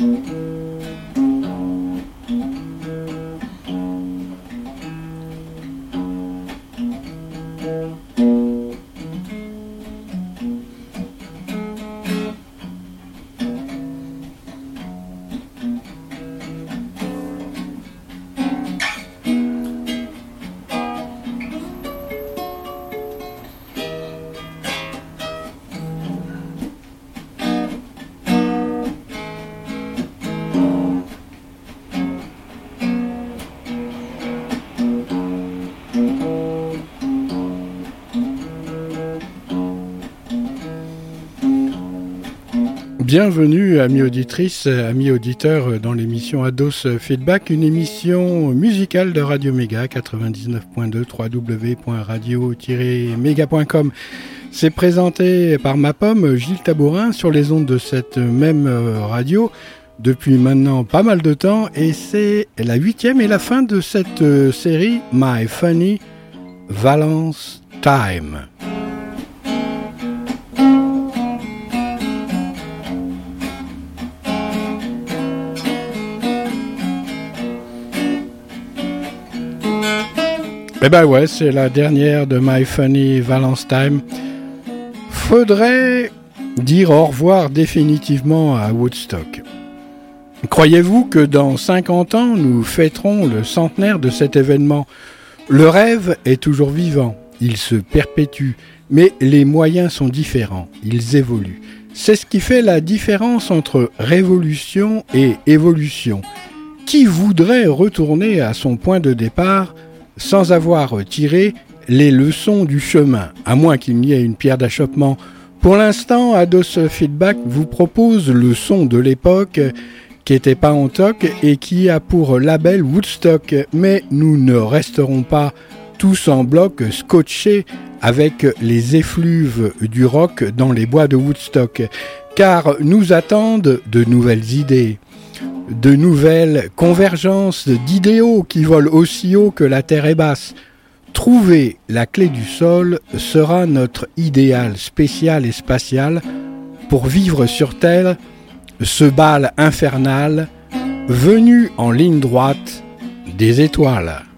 Mm-hmm. Bienvenue, amis auditrices, amis auditeurs, dans l'émission Ados Feedback, une émission musicale de Radio Méga 99.2 www.radio-méga.com. C'est présenté par ma pomme Gilles Tabourin sur les ondes de cette même radio depuis maintenant pas mal de temps et c'est la huitième et la fin de cette série My Funny Valence Time. Eh ben ouais, c'est la dernière de My Funny Valence Time. Faudrait dire au revoir définitivement à Woodstock. Croyez-vous que dans 50 ans, nous fêterons le centenaire de cet événement? Le rêve est toujours vivant, il se perpétue, mais les moyens sont différents, ils évoluent. C'est ce qui fait la différence entre révolution et évolution. Qui voudrait retourner à son point de départ sans avoir tiré les leçons du chemin, à moins qu'il n'y ait une pierre d'achoppement. Pour l'instant, Ados Feedback vous propose le son de l'époque qui n'était pas en toc et qui a pour label Woodstock, mais nous ne resterons pas tous en bloc scotchés avec les effluves du rock dans les bois de Woodstock, car nous attendent de nouvelles idées de nouvelles convergences d'idéaux qui volent aussi haut que la terre est basse. Trouver la clé du sol sera notre idéal spécial et spatial pour vivre sur Terre ce bal infernal venu en ligne droite des étoiles.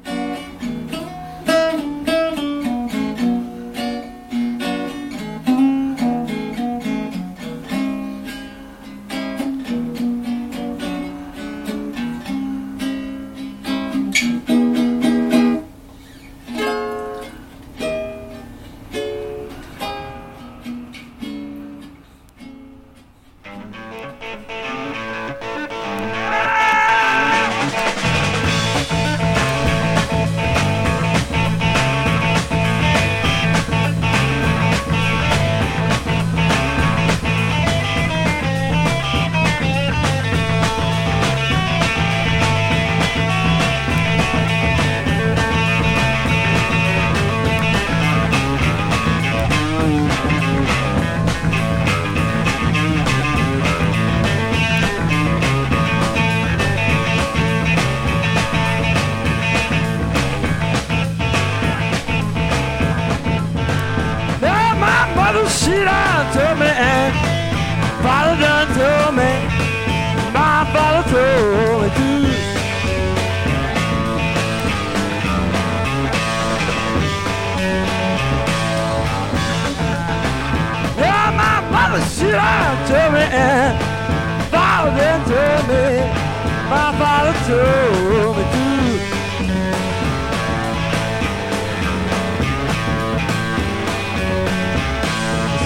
show ah, me through.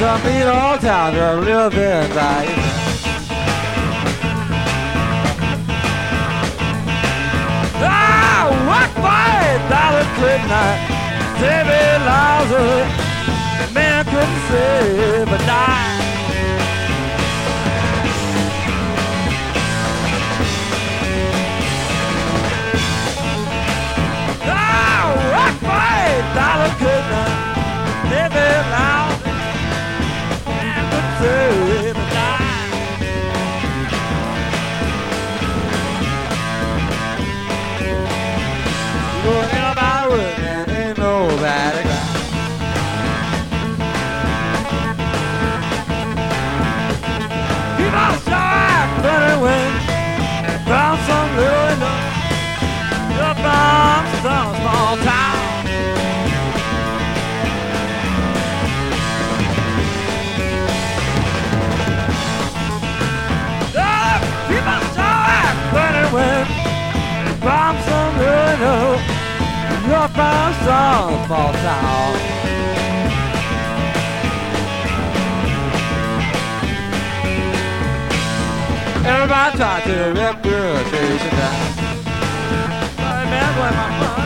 Some people all times are living life. Ah, my dollar. David Lauser, man couldn't save a dime. dollar could not live it out. And the truth. from some false. Everybody tried to rip good I remember my mom.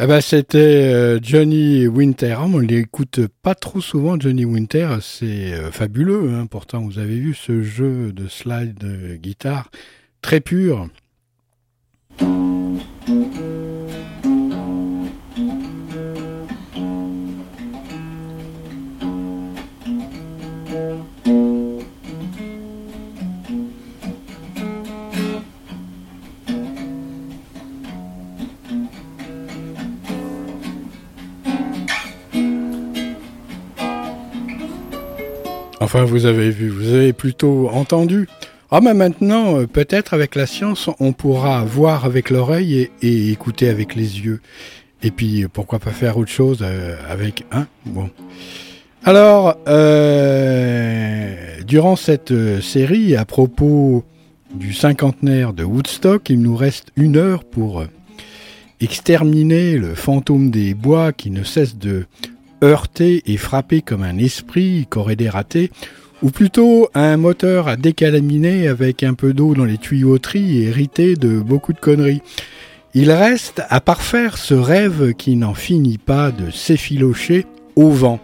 Eh ben, c'était euh, Johnny Winter. Ah, on l'écoute pas trop souvent, Johnny Winter. C'est euh, fabuleux. Hein. Pourtant, vous avez vu ce jeu de slide de guitare très pur. Enfin, vous avez vu, vous avez plutôt entendu. Ah, mais maintenant, euh, peut-être avec la science, on pourra voir avec l'oreille et, écouter avec les yeux. Et puis, pourquoi pas faire autre chose euh, avec un Bon. Alors, euh, durant cette euh, série, à propos du cinquantenaire de Woodstock, il nous reste une heure pour euh, exterminer le fantôme des bois qui ne cesse de heurter et frapper comme un esprit qu'aurait des ratés, ou plutôt un moteur à décalaminer avec un peu d'eau dans les tuyauteries et hérité de beaucoup de conneries. Il reste à parfaire ce rêve qui n'en finit pas de s'effilocher au vent.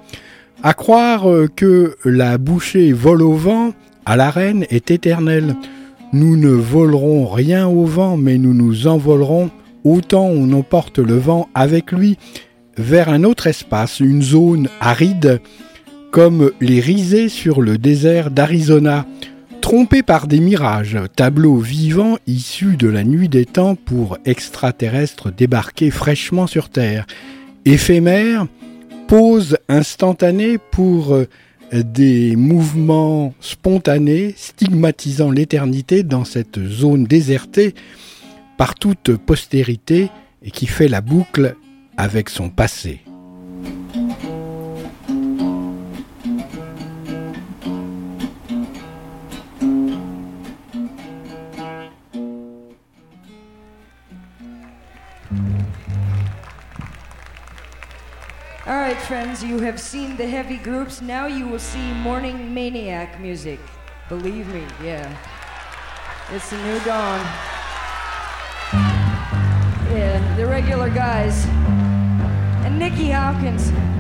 À croire que la bouchée vole au vent, à l'arène est éternelle. Nous ne volerons rien au vent, mais nous nous envolerons autant on emporte le vent avec lui vers un autre espace, une zone aride, comme les risées sur le désert d'Arizona, trompés par des mirages, tableaux vivants issus de la nuit des temps pour extraterrestres débarqués fraîchement sur Terre, éphémères, pause instantanée pour euh, des mouvements spontanés stigmatisant l'éternité dans cette zone désertée par toute postérité et qui fait la boucle avec son passé. All right, friends, you have seen the heavy groups. Now you will see morning maniac music. Believe me, yeah. It's a new dawn. Yeah, the regular guys. And Nicky Hopkins.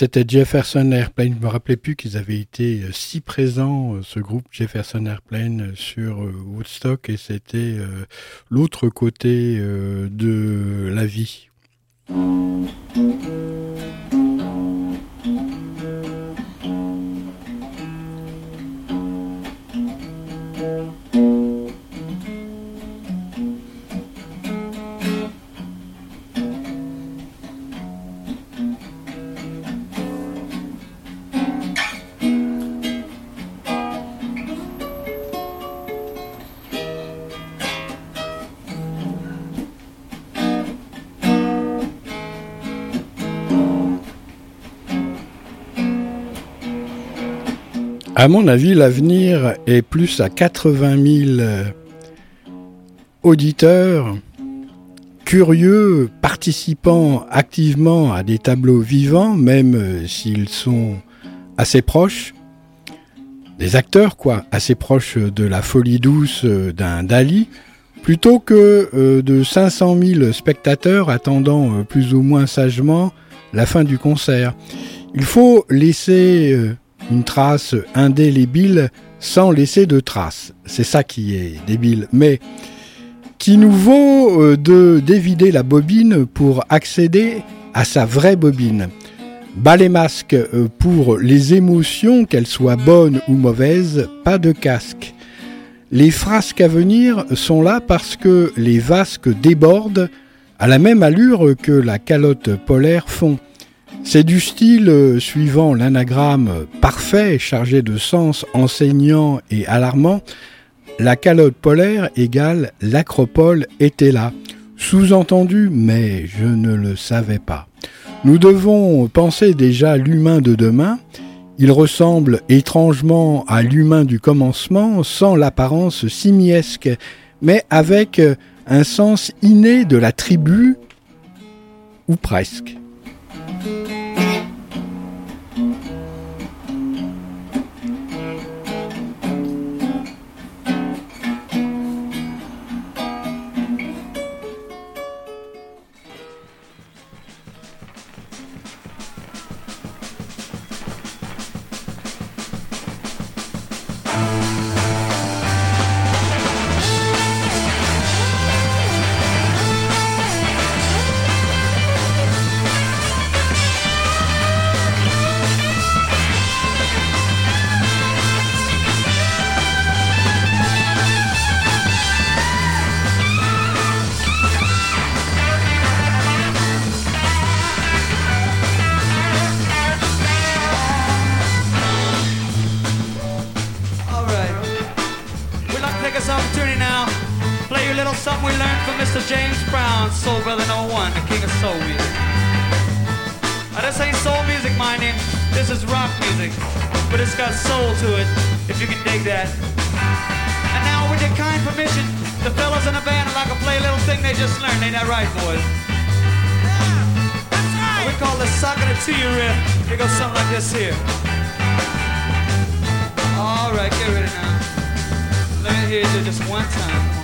C'était Jefferson Airplane. Je me rappelais plus qu'ils avaient été euh, si présents, euh, ce groupe Jefferson Airplane, sur Woodstock, et c'était l'autre côté de la vie. À mon avis, l'avenir est plus à 80 000 euh, auditeurs curieux, participant activement à des tableaux vivants, même euh, s'ils sont assez proches, des acteurs quoi, assez proches de la folie douce euh, d'un Dali, plutôt que de 500 000 spectateurs attendant plus ou moins sagement la fin du concert. Il faut laisser une trace indélébile sans laisser de traces. C'est ça qui est débile. Mais qui nous vaut euh, de dévider la bobine pour accéder à sa vraie bobine? Bas les masques euh, pour les émotions, qu'elles soient bonnes ou mauvaises, pas de casque. Les frasques à venir sont là parce que les vasques débordent à la même allure que la calotte polaire fond. C'est du style euh, suivant l'anagramme parfait, chargé de sens enseignant et alarmant. La calotte polaire égale l'acropole était là. Sous-entendu, mais je ne le savais pas. Nous devons penser déjà l'humain de demain. Il ressemble étrangement à l'humain du commencement, sans l'apparence simiesque, mais avec un sens inné de la tribu, ou presque. Thank you. this is rock music, but it's got soul to it, if you can dig that. And now, with your kind permission, the fellas in the band are like to play a little thing they just learned. Ain't that right, boys? Yeah, that's right. We call this socket It to You." riff. Here goes something like this here. All right, get ready now. Let me hear you just one time.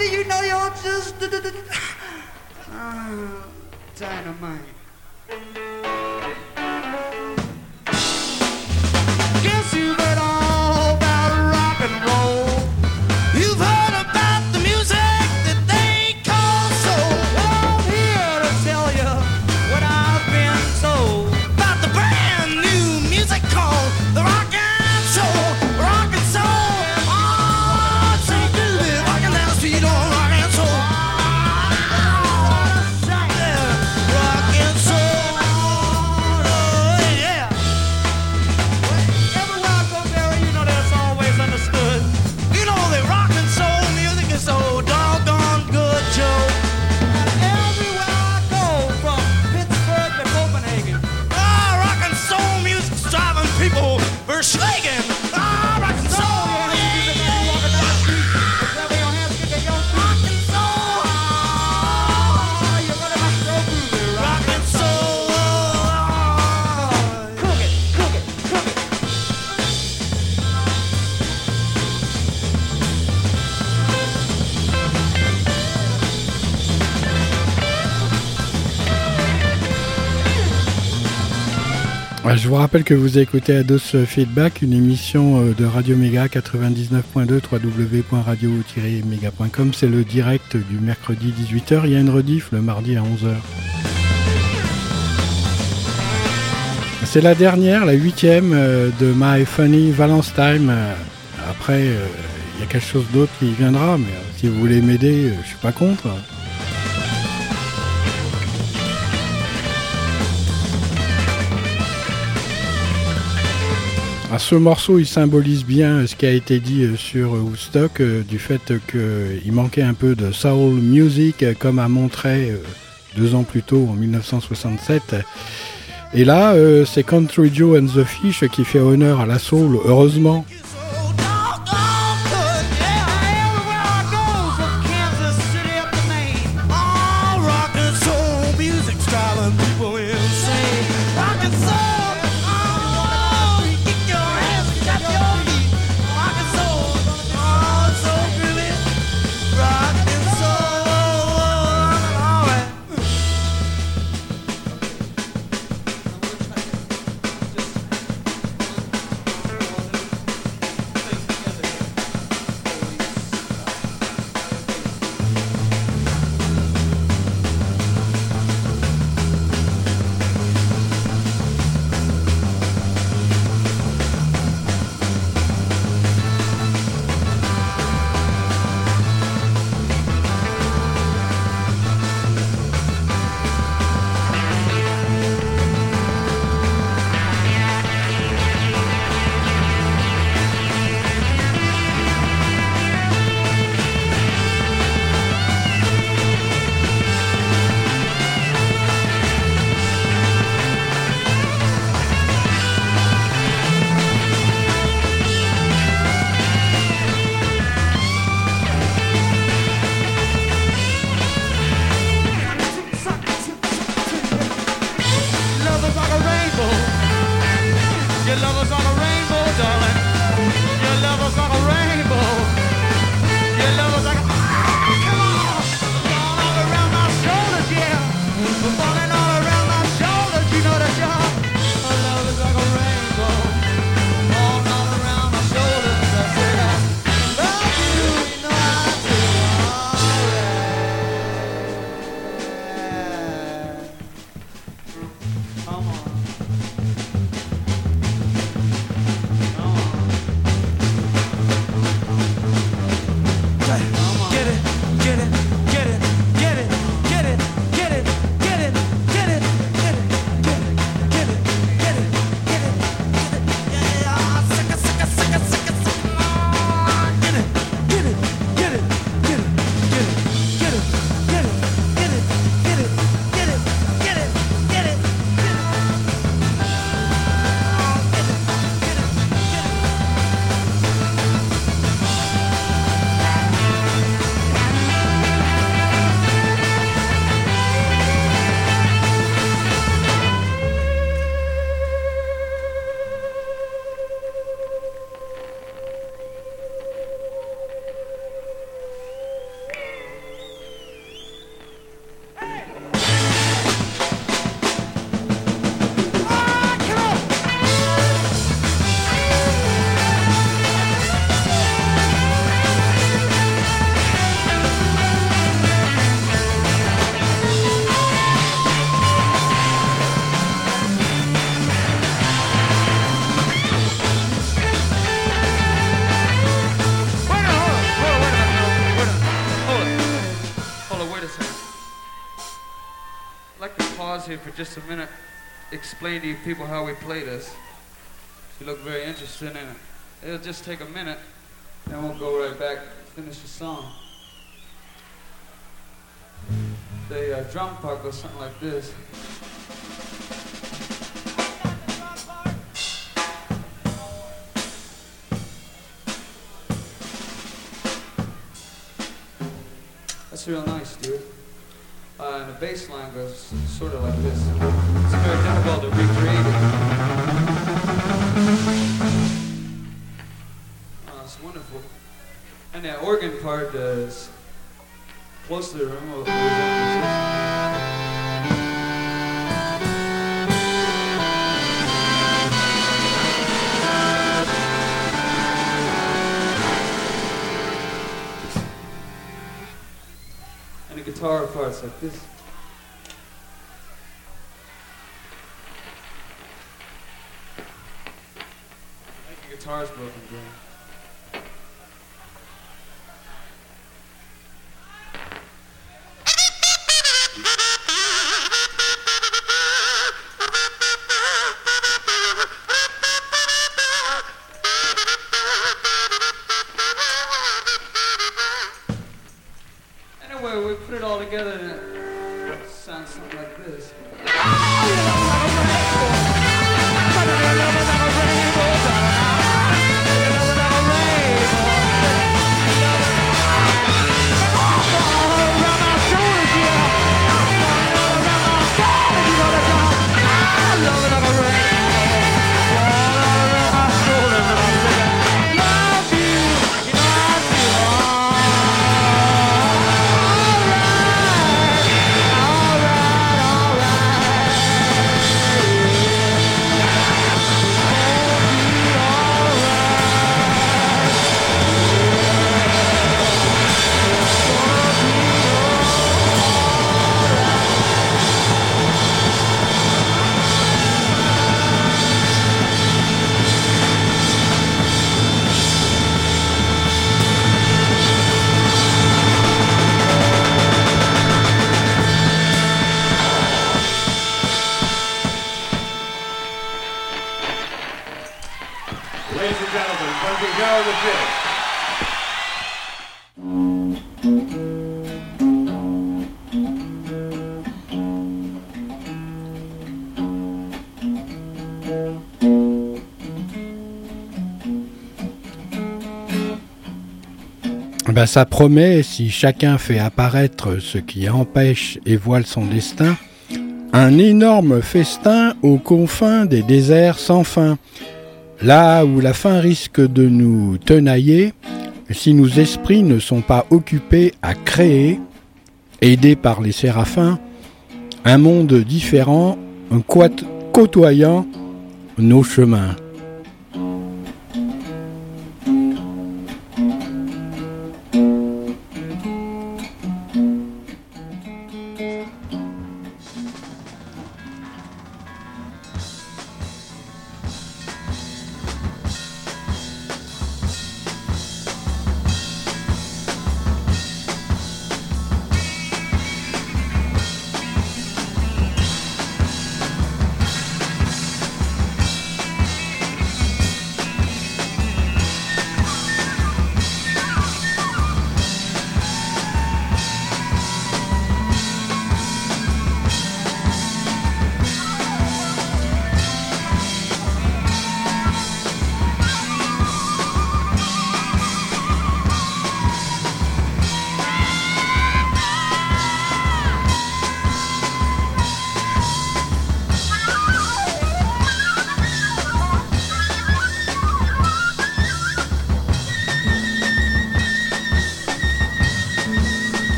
do you know you're just uh, dynamite? Vous rappelle que vous écoutez Ados Feedback, une émission euh, de Radio Méga 99.2 www.radio-méga.com. C'est le direct du mercredi 18h. Il y a une rediff le mardi à 11h. C'est la dernière, la huitième euh, de My Funny Valentine. Euh, Après, il y a quelque chose d'autre qui viendra, mais si vous voulez m'aider, je suis pas contre. Ce morceau, il symbolise bien ce qui a été dit euh, sur euh, Woodstock, euh, du fait qu'il manquait un peu de soul music, comme a montré deux ans plus tôt, en 1967. Et là, c'est Country Joe and the Fish qui fait honneur à la soul, heureusement. Here for just a minute, explain to you people how we play this. You look very interested in it. It'll just take a minute, then we'll go right back, finish the song. The uh, drum part goes something like this. That's real nice, dude. Uh, and the bass line goes sort of like this. It's very difficult to recreate it. Oh, it's wonderful. And that organ part is closely remote. Guitar part's like this. I think the guitar's broken down. Ça promet, si chacun fait apparaître ce qui empêche et voile son destin, un énorme festin aux confins des déserts sans fin. Là où la faim risque de nous tenailler, si nos esprits ne sont pas occupés à créer, aidés par les séraphins, un monde différent, côtoyant nos chemins.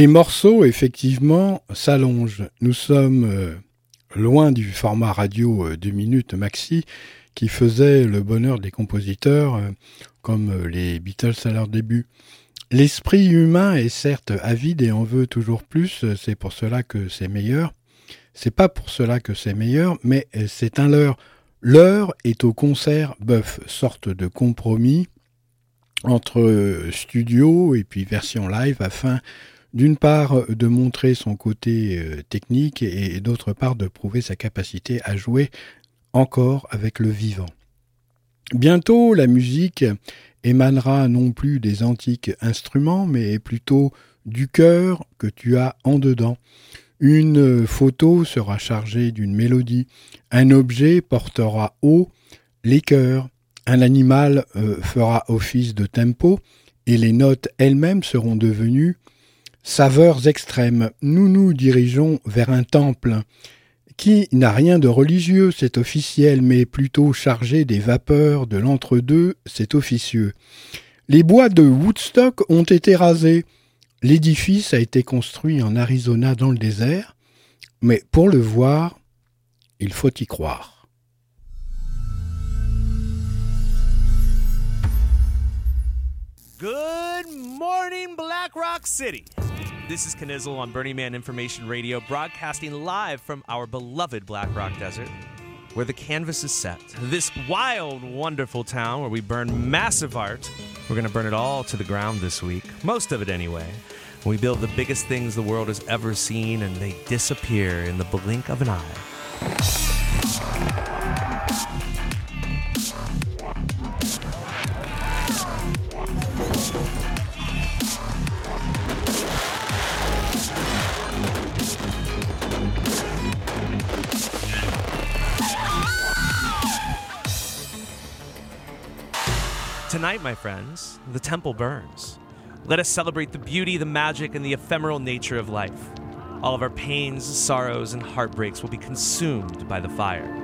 Les morceaux, effectivement, s'allongent. Nous sommes euh, loin du format radio euh, 2 minutes maxi qui faisait le bonheur des compositeurs, euh, comme euh, les Beatles à leur début. L'esprit humain est certes avide et en veut toujours plus, euh, c'est pour cela que c'est meilleur. C'est pas pour cela que c'est meilleur, mais euh, c'est un leurre. L'heure est au concert bœuf, sorte de compromis entre euh, studio et puis version live afin d'une part euh, de montrer son côté euh, technique et, d'autre part de prouver sa capacité à jouer encore avec le vivant. Bientôt, la musique émanera non plus des antiques instruments, mais plutôt du cœur que tu as en dedans. Une photo sera chargée d'une mélodie, un objet portera haut les cœurs, un animal euh, fera office de tempo, et les notes elles-mêmes seront devenues saveurs extrêmes. Nous nous dirigeons vers un temple qui n'a rien de religieux, c'est officiel, mais plutôt chargé des vapeurs de l'entre-deux, c'est officieux. Les bois de Woodstock ont été rasés. L'édifice a été construit en Arizona dans le désert, mais pour le voir, il faut y croire. Good morning, Black Rock City. This is Knizzle on Burning Man Information Radio, broadcasting live from our beloved Black Rock Desert, where the canvas is set. This wild, wonderful town where we burn massive art. We're going to burn it all to the ground this week, most of it anyway. We build the biggest things the world has ever seen, and they disappear in the blink of an eye. Tonight, my friends, the temple burns. Let us celebrate the beauty, the magic, and the ephemeral nature of life. All of our pains, sorrows, and heartbreaks will be consumed by the fire.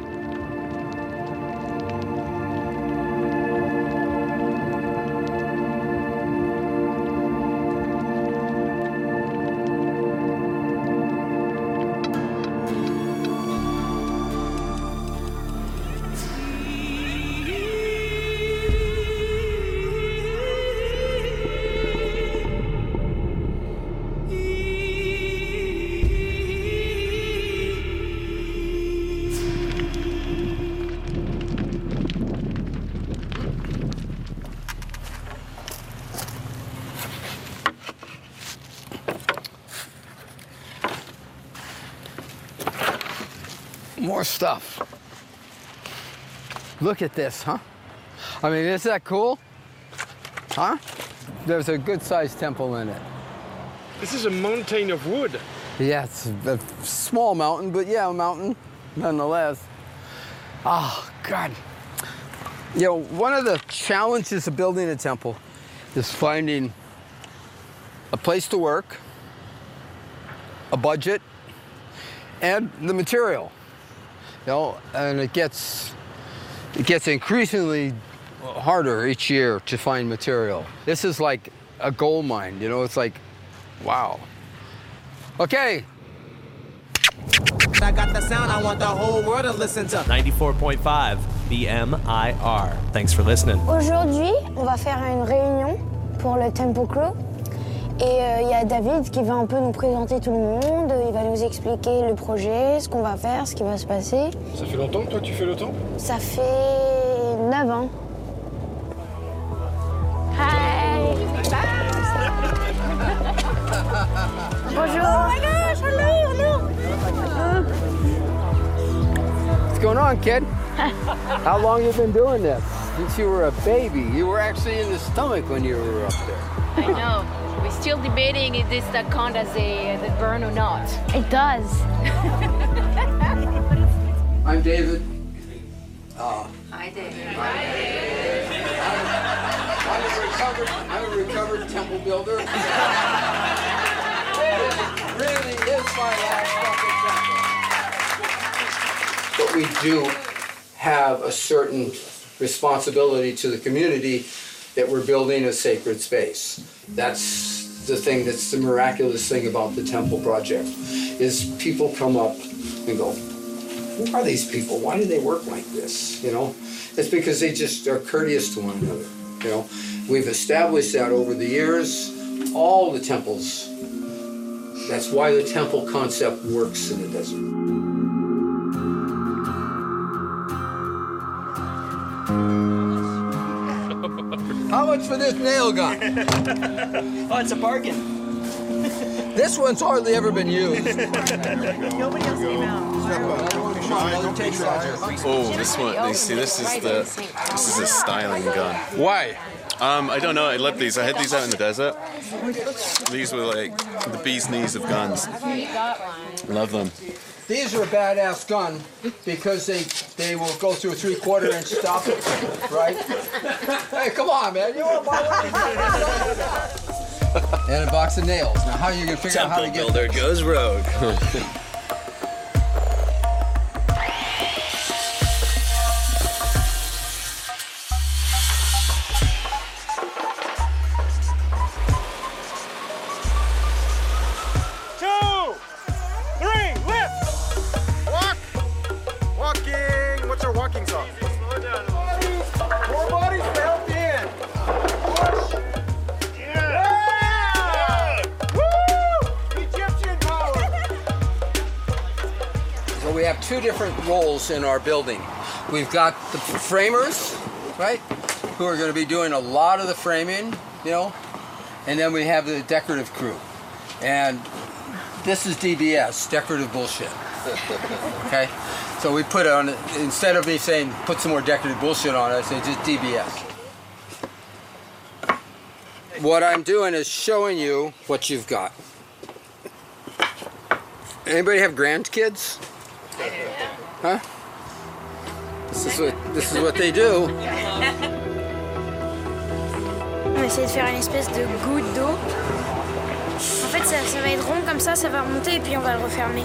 Stuff. Look at this, huh? I mean, isn't that cool? Huh? There's a good sized temple in it. This is a mountain of wood. Yeah, it's a small mountain, but yeah, a mountain nonetheless. Oh, God. You know, one of the challenges of building a temple is finding a place to work, a budget, and the material. You know, and it gets it gets increasingly harder each year to find material. This is like a gold mine, you know, it's like wow. Okay, I got the sound I want the whole world to listen to. 94.5 BMIR. Thanks for listening. Aujourd'hui, on va faire une réunion pour le Tempo Crew. Et euh, il y a David qui va un peu nous présenter tout le monde. Il va nous expliquer le projet, ce qu'on va faire, ce qui va se passer. Ça fait longtemps que toi tu fais le temps? Ça fait 9 ans. Hi Bonjour Oh my gosh, hello, hello what's going on, kid? How long you been doing this? since you were a baby. You were actually in the stomach when you were up there. I know. We're still debating if this that count as a, as a burn or not. It does. I'm David. Uh, Hi, David. I'm a recovered, I'm a recovered temple builder. this really is my last fucking temple. But we do have a certain responsibility to the community that we're building a sacred space. That's the thing that's the miraculous thing about the temple project is people come up and go, who are these people? Why do they work like this? You know, it's because they just are courteous to one another. You know, we've established that over the years. All the temples. That's why the temple concept works in the desert. How much for this nail gun? oh, it's a bargain. This one's hardly ever been used. Nobody else came out. Oh, this one. You see, this is the this is a styling gun. Why? Um, I don't know. I love these. I had these out in the desert. These were like the bee's knees of guns. Love them. These are a badass gun because they they will go through a three quarter inch stuff, right? hey, come on, man! You want to buy one? and a box of nails. Now, how are you gonna figure out how to Temple get? builder goes rogue. in our building. We've got the framers, right, who are going to be doing a lot of the framing, you know, and then we have the decorative crew. And this is DBS, decorative bullshit. Okay? So we put on it, instead of me saying put some more decorative bullshit on it, I say just DBS. What I'm doing is showing you what you've got. Anybody have grandkids? Huh? This is what they do. On va essayer de faire une espèce de goutte d'eau. En fait, ça va être rond comme ça, ça va remonter et puis on va le refermer.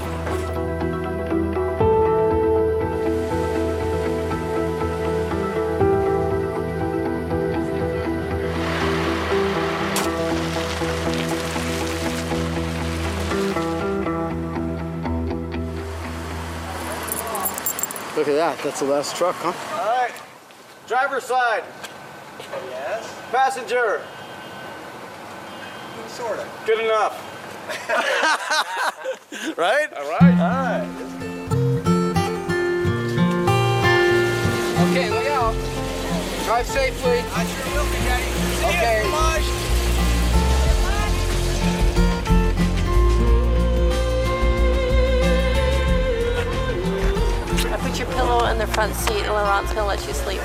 Look at that. That's the last truck, huh? All right. Driver's side. Yes. Passenger. Sort of. Good enough. right? All right. All right. Okay, look out. Drive safely. I sure will, Daddy. Okay. Pillow in the front seat and Laurent's gonna let you sleep.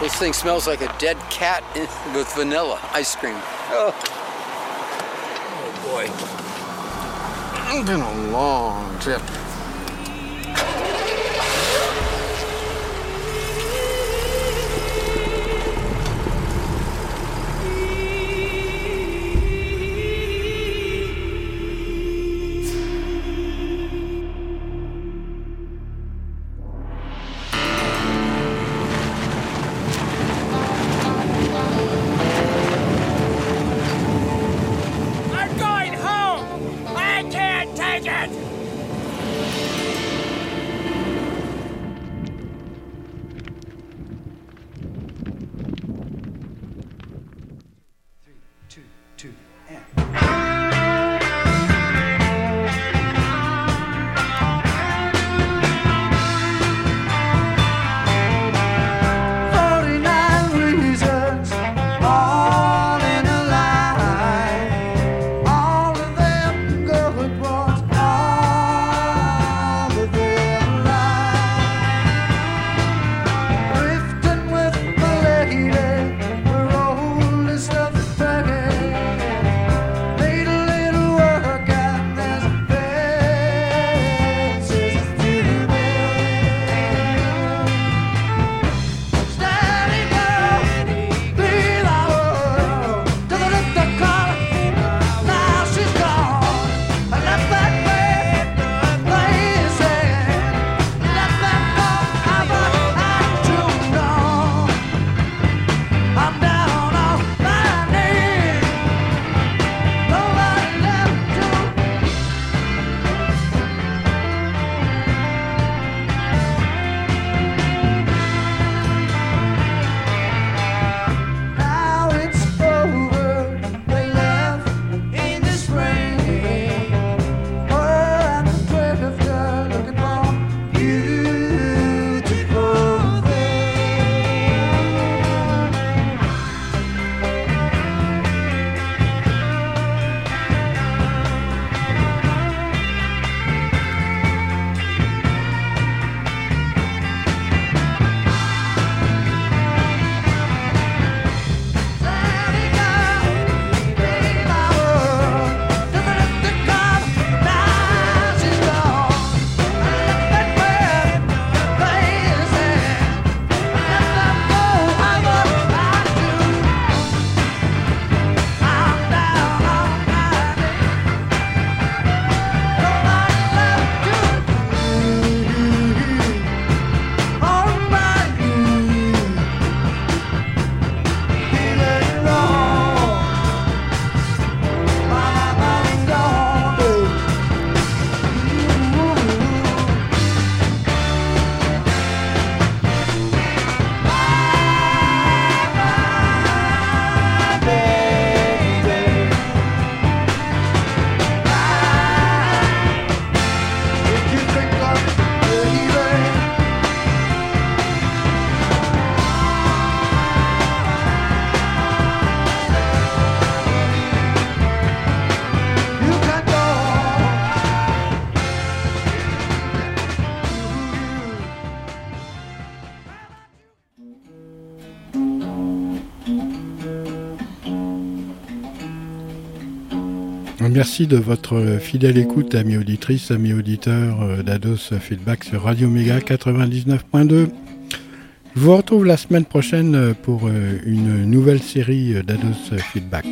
This thing smells like a dead cat in- with vanilla ice cream. Oh, oh boy. It's been a long trip. Merci de votre fidèle écoute, amis auditrices, amis auditeurs euh, d'Ados Feedback sur Radio Méga 99.2. Je vous retrouve la semaine prochaine euh, pour euh, une nouvelle série euh, d'Ados Feedback.